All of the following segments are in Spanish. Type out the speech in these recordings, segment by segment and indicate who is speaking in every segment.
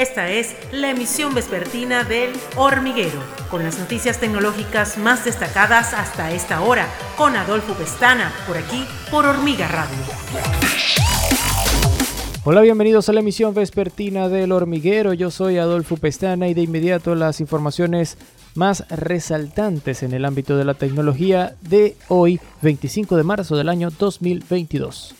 Speaker 1: Esta es la emisión vespertina del Hormiguero, con las noticias tecnológicas más destacadas hasta esta hora, con Adolfo Pestana, por aquí, por Hormiga Radio.
Speaker 2: Hola, bienvenidos a la emisión vespertina del Hormiguero. Yo soy Adolfo Pestana y de inmediato las informaciones más resaltantes en el ámbito de la tecnología de hoy, 25 de marzo del año 2022.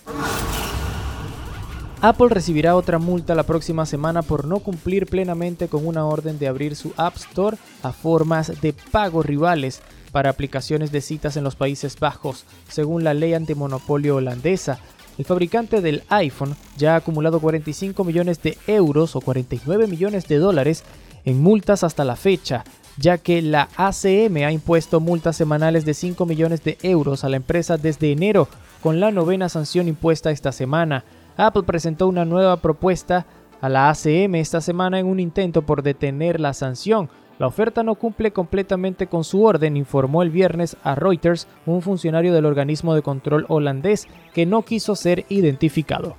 Speaker 2: Apple recibirá otra multa la próxima semana por no cumplir plenamente con una orden de abrir su App Store a formas de pago rivales para aplicaciones de citas en los Países Bajos, según la ley antimonopolio holandesa. El fabricante del iPhone ya ha acumulado 45 millones de euros o 49 millones de dólares en multas hasta la fecha, ya que la ACM ha impuesto multas semanales de 5 millones de euros a la empresa desde enero, con la novena sanción impuesta esta semana. Apple presentó una nueva propuesta a la ACM esta semana en un intento por detener la sanción. La oferta no cumple completamente con su orden, informó el viernes a Reuters un funcionario del organismo de control holandés que no quiso ser identificado.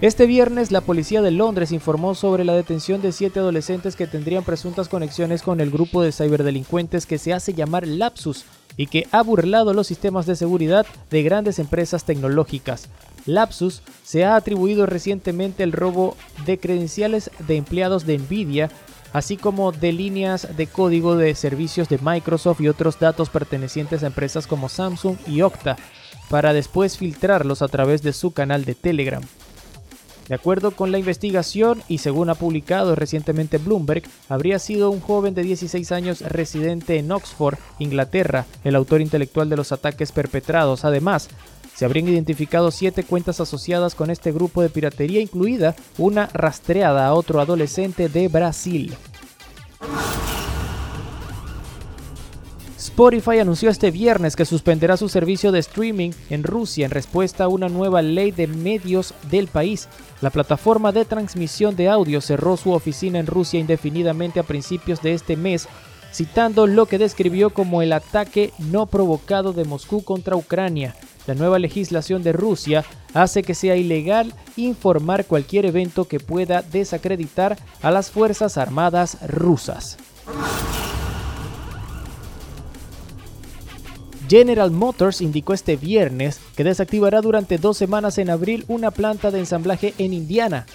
Speaker 2: Este viernes, la policía de Londres informó sobre la detención de siete adolescentes que tendrían presuntas conexiones con el grupo de ciberdelincuentes que se hace llamar Lapsus, y que ha burlado los sistemas de seguridad de grandes empresas tecnológicas. Lapsus se ha atribuido recientemente el robo de credenciales de empleados de Nvidia, así como de líneas de código de servicios de Microsoft y otros datos pertenecientes a empresas como Samsung y Okta, para después filtrarlos a través de su canal de Telegram. De acuerdo con la investigación y según ha publicado recientemente Bloomberg, habría sido un joven de 16 años residente en Oxford, Inglaterra, el autor intelectual de los ataques perpetrados. Además, se habrían identificado siete cuentas asociadas con este grupo de piratería, incluida una rastreada a otro adolescente de Brasil. Spotify anunció este viernes que suspenderá su servicio de streaming en Rusia en respuesta a una nueva ley de medios del país. La plataforma de transmisión de audio cerró su oficina en Rusia indefinidamente a principios de este mes, citando lo que describió como el ataque no provocado de Moscú contra Ucrania. La nueva legislación de Rusia hace que sea ilegal informar cualquier evento que pueda desacreditar a las Fuerzas Armadas rusas. General Motors indicó este viernes que desactivará durante dos semanas en abril una planta de ensamblaje en Indiana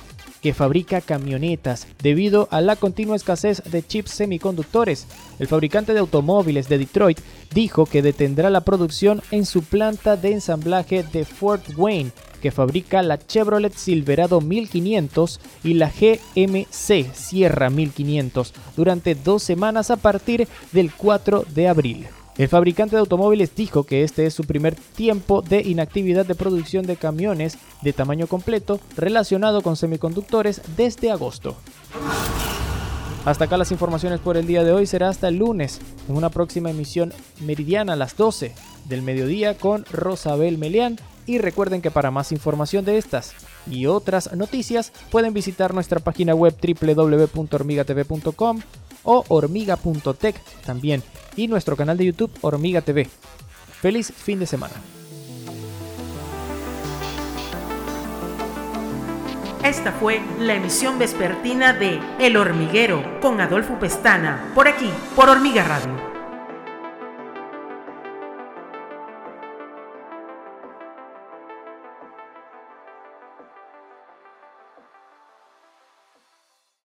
Speaker 2: que fabrica camionetas debido a la continua escasez de chips semiconductores. El fabricante de automóviles de Detroit dijo que detendrá la producción en su planta de ensamblaje de Fort Wayne, que fabrica la Chevrolet Silverado 1500 y la GMC Sierra 1500 durante dos semanas a partir del 4 de abril. El fabricante de automóviles dijo que este es su primer tiempo de inactividad de producción de camiones de tamaño completo relacionado con semiconductores desde agosto. Hasta acá las informaciones por el día de hoy. Será hasta el lunes en una próxima emisión meridiana a las 12 del mediodía con Rosabel Melián. Y recuerden que para más información de estas y otras noticias pueden visitar nuestra página web www.hormigatv.com o hormiga.tech también y nuestro canal de YouTube Hormiga TV. Feliz fin de semana.
Speaker 1: Esta fue la emisión vespertina de El Hormiguero con Adolfo Pestana, por aquí, por Hormiga Radio.